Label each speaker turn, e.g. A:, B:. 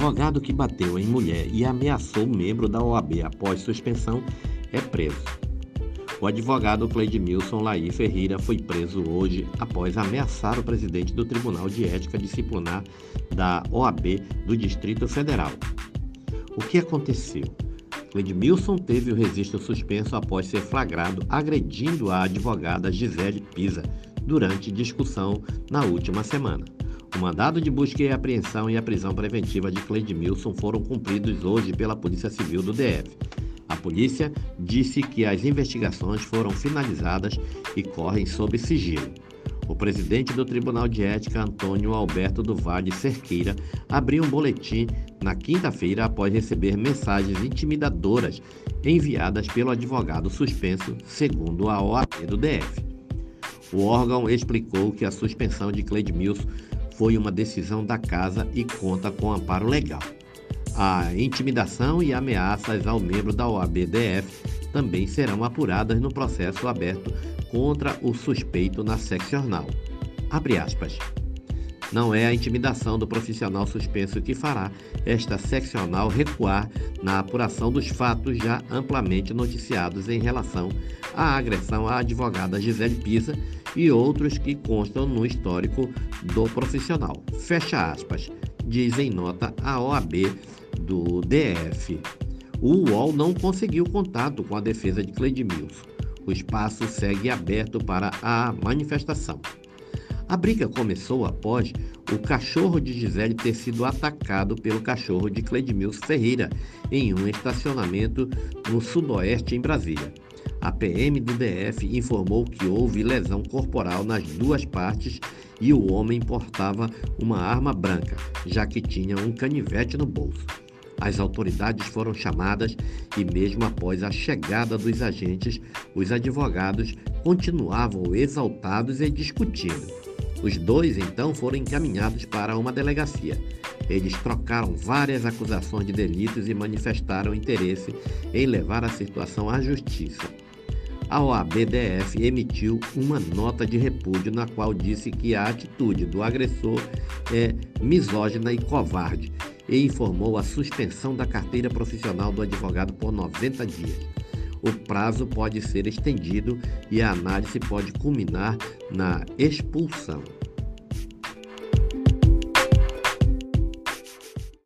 A: advogado que bateu em mulher e ameaçou membro da OAB após suspensão é preso. O advogado Cleidmilson Laí Ferreira foi preso hoje após ameaçar o presidente do Tribunal de Ética Disciplinar da OAB do Distrito Federal. O que aconteceu? Cleidmilson teve o registro suspenso após ser flagrado agredindo a advogada Gisele Pisa durante discussão na última semana. O mandado de busca e apreensão e a prisão preventiva de Cleidmilson foram cumpridos hoje pela Polícia Civil do DF. A polícia disse que as investigações foram finalizadas e correm sob sigilo. O presidente do Tribunal de Ética, Antônio Alberto do Vale Cerqueira, abriu um boletim na quinta-feira após receber mensagens intimidadoras enviadas pelo advogado suspenso, segundo a OAB do DF. O órgão explicou que a suspensão de Cleide foi uma decisão da casa e conta com amparo legal. A intimidação e ameaças ao membro da OAB-DF também serão apuradas no processo aberto contra o suspeito na seccional. Abre aspas. Não é a intimidação do profissional suspenso que fará esta seccional recuar na apuração dos fatos já amplamente noticiados em relação à agressão à advogada Gisele Pisa e outros que constam no histórico do profissional. Fecha aspas, diz em nota a OAB do DF. O UOL não conseguiu contato com a defesa de Cleidmilson. O espaço segue aberto para a manifestação. A briga começou após o cachorro de Gisele ter sido atacado pelo cachorro de Cleidmilson Ferreira em um estacionamento no sudoeste em Brasília. A PM do DF informou que houve lesão corporal nas duas partes e o homem portava uma arma branca, já que tinha um canivete no bolso. As autoridades foram chamadas e, mesmo após a chegada dos agentes, os advogados continuavam exaltados e discutindo. Os dois então foram encaminhados para uma delegacia. Eles trocaram várias acusações de delitos e manifestaram interesse em levar a situação à justiça. A OABDF emitiu uma nota de repúdio na qual disse que a atitude do agressor é misógina e covarde e informou a suspensão da carteira profissional do advogado por 90 dias o prazo pode ser estendido e a análise pode culminar na expulsão.